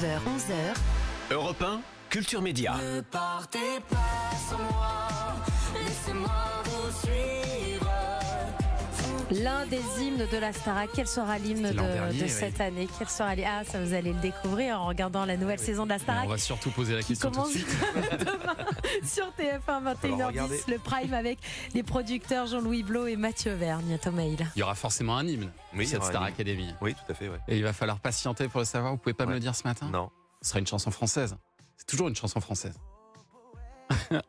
9h, 11h. Europe 1, Culture Média. Ne partez pas sans moi, laissez-moi vous suivre. L'un des hymnes de la Starac. Quel sera l'hymne de, dernier, de oui. cette année? Quel sera l'hymne Ah, ça vous allez le découvrir en regardant la nouvelle saison de la Starac. on va surtout poser la question tout de commence suite. demain sur TF1 falloir regarder. 21h10 le prime avec les producteurs Jean-Louis Blo et Mathieu Vergne Thomas Hill. Il y aura forcément un hymne Oui, cette Star hymne. Academy. Oui, tout à fait, ouais. Et il va falloir patienter pour le savoir. Vous pouvez pas me le dire ce matin? Non. Ce sera une chanson française. C'est toujours une chanson française.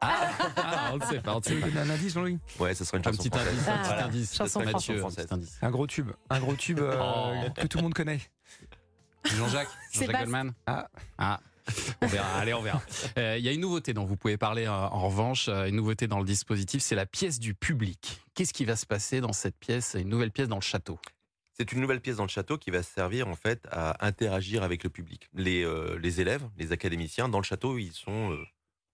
Ah, ah, on ne sait pas. On ne sait pas. un indice, Jean-Louis? Ouais, ça sera une Un chanson petit française. indice, un Ah, petit voilà. indice. Chanson Mathieu, française. un petit indice. Un gros tube. Un gros tube euh, Oh. que tout le monde connaît. Jean-Jacques, Jean-Jacques Goldman. Ah. Ah. On verra, allez, on verra. Euh, Il y a une nouveauté dont vous pouvez parler euh, en revanche, euh, une nouveauté dans le dispositif, c'est la pièce du public. Qu'est-ce qui va se passer dans cette pièce, une nouvelle pièce dans le château? C'est une nouvelle pièce dans le château qui va servir en fait à interagir avec le public. Les, euh, les élèves, les académiciens, dans le château, ils sont euh,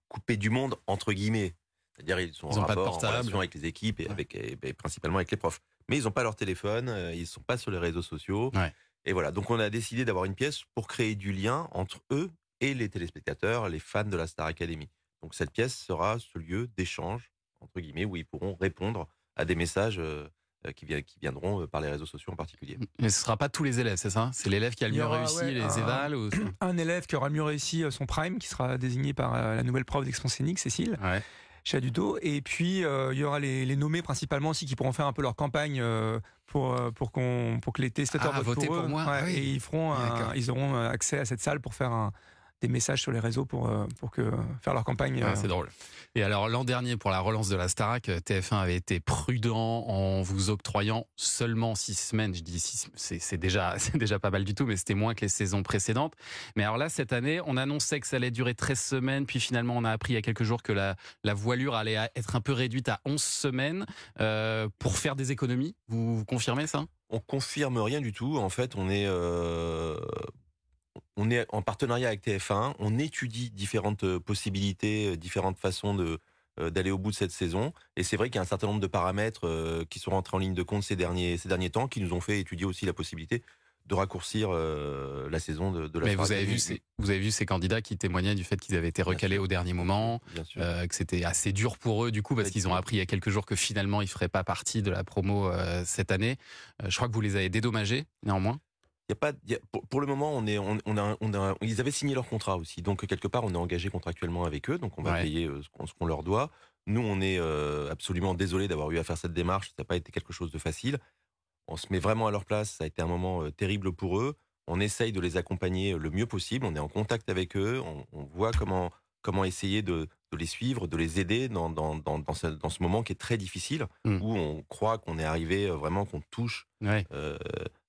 coupés du monde entre guillemets. C'est-à-dire ils sont Ils en ont pas de rapport, en relation avec les équipes et, Ouais. avec, et- et principalement avec les profs. Mais ils n'ont pas leur téléphone, euh, ils ne sont pas sur les réseaux sociaux. Ouais. Et voilà, donc on a décidé d'avoir une pièce pour créer du lien entre eux et les téléspectateurs, les fans de la Star Academy. Donc cette pièce sera ce lieu d'échange, entre guillemets, où ils pourront répondre à des messages euh, qui, vi- qui viendront euh, par les réseaux sociaux en particulier. Mais ce sera pas tous les élèves, c'est ça? C'est l'élève qui a le mieux aura, réussi, ouais, les un- évals ou... Un élève qui aura le mieux réussi euh, son prime, qui sera désigné par euh, la nouvelle prof d'expression scénique, Cécile Ouais. Chaduto. Et puis, euh, il y aura les, les nommés principalement aussi qui pourront faire un peu leur campagne euh, pour, euh, pour, qu'on, pour que les téléspectateurs Ah, votent voter pour, pour eux. moi. Ouais, Ah oui. Et ils, feront un- ils auront euh, accès à cette salle pour faire un- des messages sur les réseaux pour, euh, pour que, faire leur campagne. Ah, euh, c'est drôle. Et alors l'an dernier, pour la relance de la Starac, TF1 avait été prudent en vous octroyant seulement six semaines. Je dis six, c'est c'est déjà, c'est déjà pas mal du tout, mais c'était moins que les saisons précédentes. Mais alors là, cette année, on annonçait que ça allait durer 13 semaines, puis finalement, on a appris il y a quelques jours que la, la voilure allait être un peu réduite à 11 semaines euh, pour faire des économies. Vous, vous confirmez ça? On confirme rien du tout. En fait, on est, euh, on est en partenariat avec TF1. On étudie différentes euh, possibilités, euh, différentes façons de euh, d'aller au bout de cette saison. Et c'est vrai qu'il y a un certain nombre de paramètres qui sont rentrés en ligne de compte ces derniers, ces derniers temps, qui nous ont fait étudier aussi la possibilité de raccourcir euh, la saison de, de la Mais vous avez, vu ces, vous avez vu ces candidats qui témoignaient du fait qu'ils avaient été recalés au dernier moment. Euh, que c'était assez dur pour eux du coup parce qu'ils ont appris il y a quelques jours que finalement ils feraient pas partie de la promo euh, cette année. Je crois que vous les avez dédommagés néanmoins. Y a pas, il y a- pour, pour le moment, on est, on, on a, on a- ils avaient signé leur contrat aussi, donc quelque part, on est engagé contractuellement avec eux, donc on va Ouais. payer euh, ce qu'on, leur doit. Nous, on est euh, absolument désolé d'avoir eu à faire cette démarche. Ça n'a pas été quelque chose de facile. On se met vraiment à leur place. Ça a été un moment euh, terrible pour eux. On essaye de les accompagner le mieux possible. On est en contact avec eux. On, on voit comment comment essayer de, de les suivre, de les aider dans dans, dans, dans ce, dans ce moment qui est très difficile, Mm. où on croit qu'on est arrivé euh, vraiment, qu'on touche Ouais.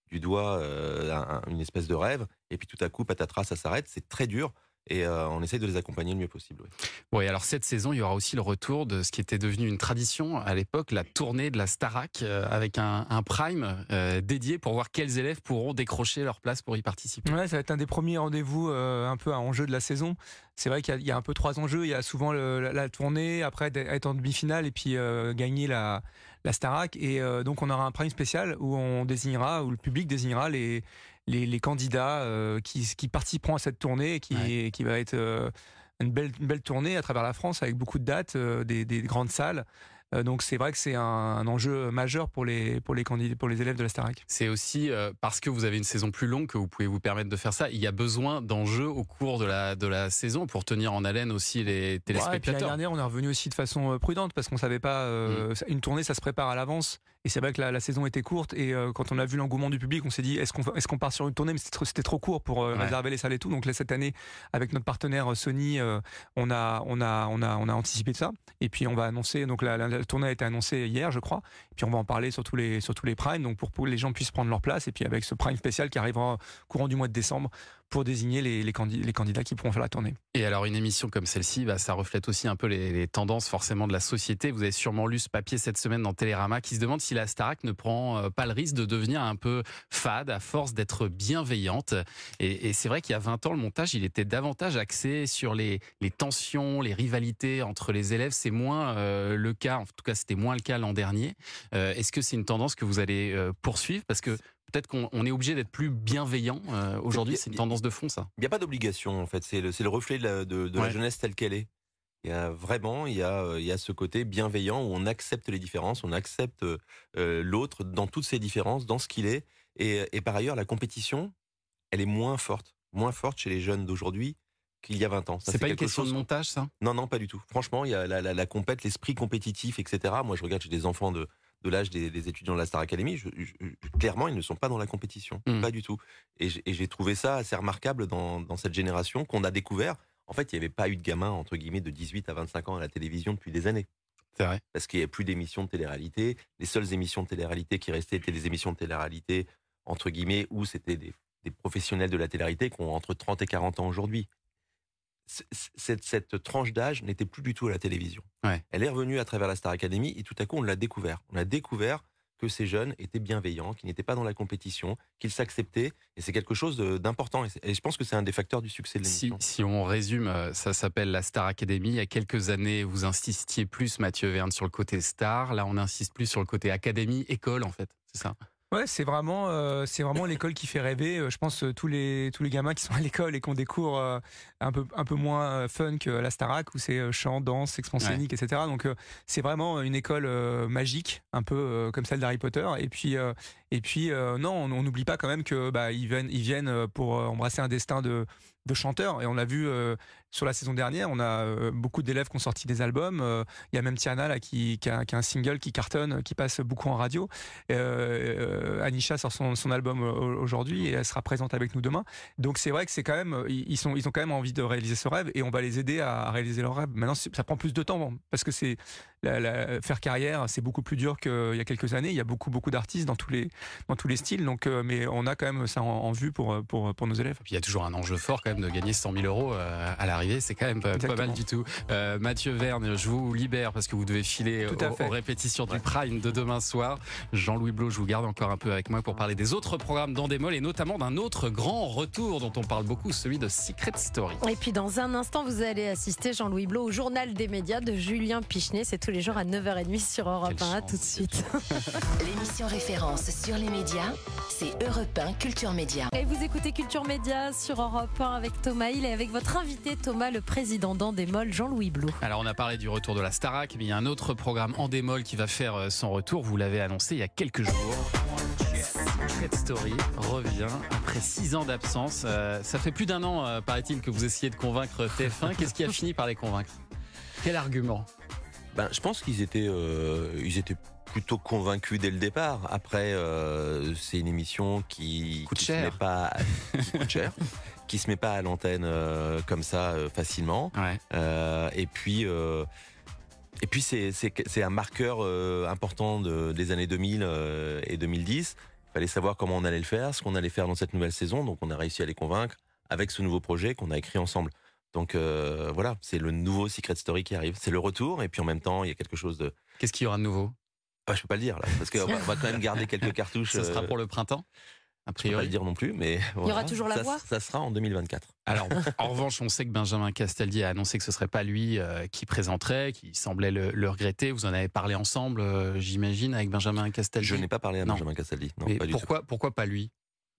Du doigt euh, un- un- une espèce de rêve, et puis tout à coup, patatras, ça s'arrête. C'est très dur, et euh, on essaye de les accompagner le mieux possible. oui. Bon et alors cette saison il y aura aussi le retour de ce qui était devenu une tradition à l'époque, la tournée de la Starac euh, avec un, un prime euh, dédié pour voir quels élèves pourront décrocher leur place pour y participer. Ouais, ça va être un des premiers rendez-vous euh, un peu à enjeu de la saison. C'est vrai qu'il y, a- il y a un peu trois enjeux. Il y a souvent le- la, la tournée, après être en demi-finale et puis euh, gagner la, la Starac. Et euh, donc on aura un prime spécial où on désignera, où le public désignera les, les, les candidats euh, qui, qui participeront à cette tournée et qui, qui va être euh, une, belle, une belle tournée à travers la France avec beaucoup de dates, euh, des, des grandes salles. Donc c'est vrai que c'est un, un enjeu majeur pour les, pour les, candidats, pour les élèves de la Starac. C'est aussi euh, parce que vous avez une saison plus longue que vous pouvez vous permettre de faire ça. Il y a besoin d'enjeux au cours de la, de la saison pour tenir en haleine aussi les Ouais, puis l'année téléspectateurs. dernière, on est revenu aussi de façon prudente parce qu'on savait pas. euh, ça- Une tournée, ça se prépare à l'avance. Et c'est vrai que la, la saison était courte. Et euh, quand on a vu l'engouement du public, on s'est dit est-ce qu'on est-ce qu'on part sur une tournée? Mais c'était trop, court pour euh, Ouais. réserver les salles et tout. Donc là, cette année, avec notre partenaire euh, Sony, euh, on a on a on a on a anticipé ça. Et puis on va annoncer. Donc la, la- la tournée a été annoncée hier, je crois. Et puis on va en parler sur tous les sur tous les primes. Donc pour que les gens puissent prendre leur place. Et puis avec ce prime spécial qui arrivera courant du mois de décembre pour désigner les, candidats, qui pourront faire la tournée. Et alors une émission comme celle-ci, bah, ça reflète aussi un peu les, tendances forcément de la société. Vous avez sûrement lu ce papier cette semaine dans Télérama qui se demande si la Starac ne prend euh, pas le risque de devenir un peu fade à force d'être bienveillante. Et, c'est vrai qu'il y a 20 ans, le montage, il était davantage axé sur les, tensions, les rivalités entre les élèves. C'est moins euh, le cas, en tout cas c'était moins le cas l'an dernier. Euh, Est-ce que c'est une tendance que vous allez poursuivre? Parce que peut-être qu'on on est obligé d'être plus bienveillant euh, aujourd'hui. C'est une tendance de fond, ça. Il n'y a pas d'obligation en fait, c'est le, reflet de, la, de, de la Ouais. jeunesse telle qu'elle est. Il y a vraiment, il y a, euh, il y a ce côté bienveillant où on accepte les différences, on accepte euh, l'autre dans toutes ses différences, dans ce qu'il est. Et, et par ailleurs, la compétition, elle est moins forte, moins forte chez les jeunes d'aujourd'hui qu'il y a 20 ans. C'est pas une question chose- de montage, ça? Non, non, pas du tout. Franchement, il y a la, la, la compète, l'esprit compétitif, etc. Moi, je regarde, j'ai des enfants de, de l'âge des, des étudiants de la Star Academy. Je- je- je- clairement, ils ne sont pas dans la compétition. Mm. Pas du tout. Et j'ai- trouvé ça assez remarquable dans, dans cette génération qu'on a découvert. En fait, il n'y avait pas eu de gamins, entre guillemets, de 18 à 25 ans à la télévision depuis des années. C'est vrai. Parce qu'il n'y avait plus d'émissions de télé-réalité. Les seules émissions de télé-réalité qui restaient étaient des émissions de télé-réalité, entre guillemets, où c'était des, des professionnels de la télé-réalité qui ont entre 30 et 40 ans aujourd'hui. Cette, cette tranche d'âge n'était plus du tout à la télévision. Ouais. Elle est revenue à travers la Star Academy et tout à coup, on l'a découvert. On a découvert que ces jeunes étaient bienveillants, qu'ils n'étaient pas dans la compétition, qu'ils s'acceptaient. Et c'est quelque chose d'important. Et, je pense que c'est un des facteurs du succès de Si, l'émission. si on résume, euh, ça s'appelle la Star Academy. Il y a quelques années, vous insistiez plus, Mathieu Verne, sur le côté star. Là, on insiste plus sur le côté académie, école, en fait. C'est ça? Ouais, c'est vraiment, euh, c'est vraiment l'école qui fait rêver. Euh, Je pense euh, tous les tous les gamins qui sont à l'école et qui ont des cours euh, un peu un peu moins fun que la Starac où c'est chant, danse, expansion Ouais. etc. Donc c'est vraiment une école magique, un peu comme celle d'Harry Potter. Et puis et puis euh, non, on n'oublie pas quand même que bah ils viennent euh, pour euh, embrasser un destin de chanteur et on l'a vu sur la saison dernière on a beaucoup d'élèves qui ont sorti des albums il y a même Tiana là qui, a, un single qui cartonne qui passe beaucoup en radio Anisha sort son, album aujourd'hui et elle sera présente avec nous demain. Donc c'est vrai que c'est quand même ils sont ils ont quand même envie de réaliser ce rêve et on va les aider à, réaliser leur rêve. Maintenant ça prend plus de temps parce que c'est faire carrière c'est beaucoup plus dur qu'il y a quelques années. Il y a beaucoup beaucoup d'artistes dans tous les dans tous les styles. Donc euh, mais on a quand même ça en, en vue pour pour pour nos élèves. Puis il y a toujours un enjeu fort quand même de gagner 100 000 euros euh, à l'arrivée. C'est quand même pas, mal du tout. Euh, Mathieu Verne, je vous libère parce que vous devez filer Tout à aux, fait. aux répétitions du Prime de demain soir. Jean-Louis Blo, je vous garde encore un peu avec moi pour parler des autres programmes d'Endemol et notamment d'un autre grand retour dont on parle beaucoup, celui de Secret Story. Et puis dans un instant, vous allez assister Jean-Louis Blo au journal des médias de Julien Pichenet. C'est tous les jours à 9h30 sur Europe Quelle 1. À chance. tout de suite. L'émission référence sur les médias, c'est Europe 1 Culture Média. Et vous écoutez Culture Média sur Europe 1 avec Thomas Hill et avec votre invité Thomas, le président d'Endemol, Jean-Louis Blo. Alors on a parlé du retour de la Starac, mais il y a un autre programme en démol qui va faire euh, son retour. Vous l'avez annoncé il y a quelques jours. Secret Story revient après six ans d'absence. Euh, ça fait plus d'un an, euh, paraît-il, que vous essayez de convaincre TF1. Qu'est-ce qui a fini par les convaincre? Quel argument? Ben, je pense qu'ils étaient, euh, ils étaient plutôt convaincus dès le départ. Après, euh, c'est une émission qui Coûte qui cher. se met pas, qui coûte cher, qui se met pas à l'antenne euh, comme ça euh, facilement. Ouais. Et puis, et puis c'est un marqueur important de, des années 2000 euh, et 2010. Il fallait savoir comment on allait le faire, ce qu'on allait faire dans cette nouvelle saison. Donc, on a réussi à les convaincre avec ce nouveau projet qu'on a écrit ensemble. Donc euh, voilà, c'est le nouveau Secret Story qui arrive. C'est le retour, et puis en même temps, il y a quelque chose de. Qu'est-ce qu'il y aura de nouveau? Ah, je peux pas le dire là, parce qu'on va, quand même garder quelques cartouches. Ce sera euh, pour le printemps A je peux pas priori. le dire non plus, mais y aura toujours la ça, voix Ça sera en 2024. Alors, en revanche, on sait que Benjamin Castaldi a annoncé que ce serait pas lui euh, qui présenterait, qui semblait le, le regretter. Vous en avez parlé ensemble, euh, j'imagine, avec Benjamin Castaldi. Je n'ai pas parlé à Non. Benjamin Castaldi. Non, Mais pas du tout. pourquoi, pourquoi pas lui?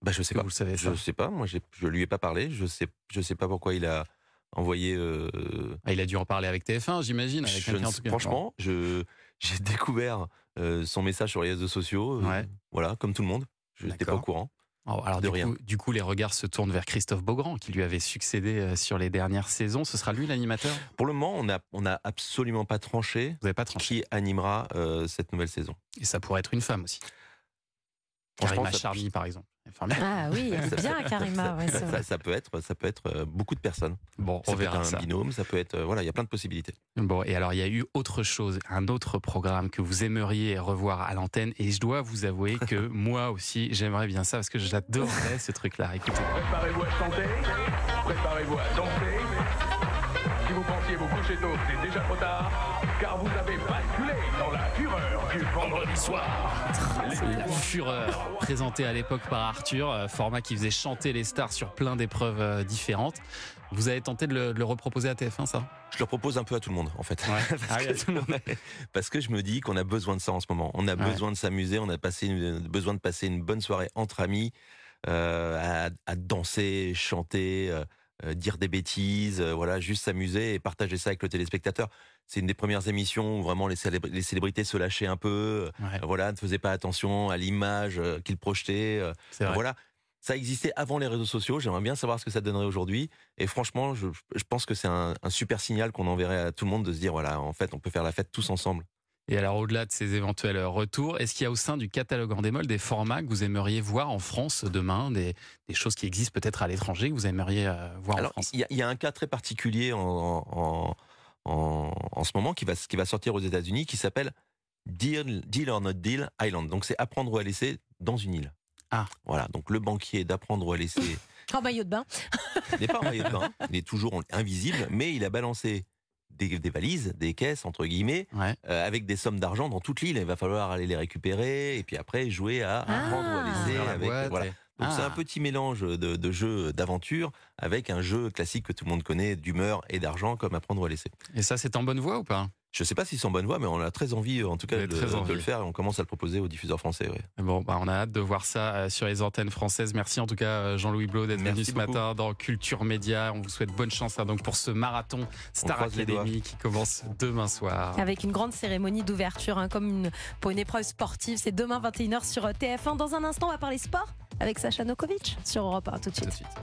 Bah, je sais pas. vous le savez ça? Je sais pas. Moi, je lui ai pas parlé. Je sais, je sais pas pourquoi il a envoyé. euh, Ah, Il a dû en parler avec TF1, j'imagine. Franchement, je j'ai découvert euh, son message sur les réseaux sociaux. euh, Ouais. Voilà, comme tout le monde. Je n'étais pas au courant. Oh, alors, de du, rien. Coup, du coup, les regards se tournent vers Christophe Beaugrand, qui lui avait succédé euh, sur les dernières saisons. Ce sera lui l'animateur? Pour le moment, on a on a absolument pas tranché Vous n'avez pas tranché. qui animera euh, cette nouvelle saison. Et ça pourrait être une femme aussi. Karima Charny, par exemple. Enfin, Ah oui, est bien Karima. ouais, ça, ça peut être, ça peut être euh, beaucoup de personnes. bon, Ça on peut être verra un ça. binôme, ça peut être, euh, voilà, il y a plein de possibilités. Bon, et alors il y a eu autre chose, un autre programme que vous aimeriez revoir à l'antenne, et je dois vous avouer que moi aussi j'aimerais bien ça parce que j'adorerais ce truc-là. Écoutez. Préparez-vous à chanter, préparez-vous à danser. Vous pensiez vous coucher tôt, c'est déjà trop tard, car vous avez basculé dans la fureur du vendredi soir. La Fureur, présentée à l'époque par Arthur, euh, format qui faisait chanter les stars sur plein d'épreuves euh, différentes. Vous avez tenté de le, de le reproposer à TF1, ça? Je le propose un peu à tout le monde, en fait. Ouais. Ah Parce, que, tout le monde. parce que je me dis qu'on a besoin de ça en ce moment. On a Ouais. besoin de s'amuser, on a passé une- besoin de passer une bonne soirée entre amis, euh, à, à danser, chanter, euh, euh, dire des bêtises, euh, voilà, juste s'amuser et partager ça avec le téléspectateur. C'est une des premières émissions où vraiment les, célébr- les célébrités se lâchaient un peu, Ouais, euh, voilà, ne faisaient pas attention à l'image qu'ils projetaient. voilà. Ça existait avant les réseaux sociaux. J'aimerais bien savoir ce que ça donnerait aujourd'hui. Et franchement, je, je pense que c'est un, un super signal qu'on enverrait à tout le monde de se dire voilà, en fait, on peut faire la fête tous ensemble. Et alors, au-delà de ces éventuels retours, est-ce qu'il y a au sein du catalogue en démol des formats que vous aimeriez voir en France demain, des, des choses qui existent peut-être à l'étranger que vous aimeriez euh, voir en France? il y, a- il y a un cas très particulier en, en, en, en ce moment qui va, qui va sortir aux États-Unis qui s'appelle Deal, Deal or Not Deal Island. Donc, c'est apprendre ou à laisser dans une île. Ah. Voilà. Donc, le banquier d'apprendre ou à laisser En maillot de bain. n'est pas en maillot de bain. Il est toujours invisible, mais il a balancé des, des valises, des caisses, entre guillemets, Ouais. euh, avec des sommes d'argent dans toute l'île. Il va falloir aller les récupérer et puis après jouer à Ah. apprendre ou à laisser. Avec, boîte voilà. Donc c'est Ah. un petit mélange de, de jeux d'aventure avec un jeu classique que tout le monde connaît d'humeur et d'argent comme apprendre ou à laisser. Et ça, c'est en bonne voie ou pas? Je sais pas si c'est en bonne voie, mais on a très envie, en tout cas, de, le faire et on commence à le proposer aux diffuseurs français. ouais. Bon, bah, on a hâte de voir ça euh, sur les antennes françaises. Merci en tout cas, euh, Jean-Louis Blo, d'être venu ce beaucoup. matin dans Culture Média. On vous souhaite bonne chance hein, donc pour ce marathon Star. Academy qui commence demain soir. Avec une grande cérémonie d'ouverture, hein, comme une, pour une épreuve sportive. C'est demain 21h sur TF1. Dans un instant, on va parler sport avec Sacha Nokovic sur Europe 1. Tout de suite.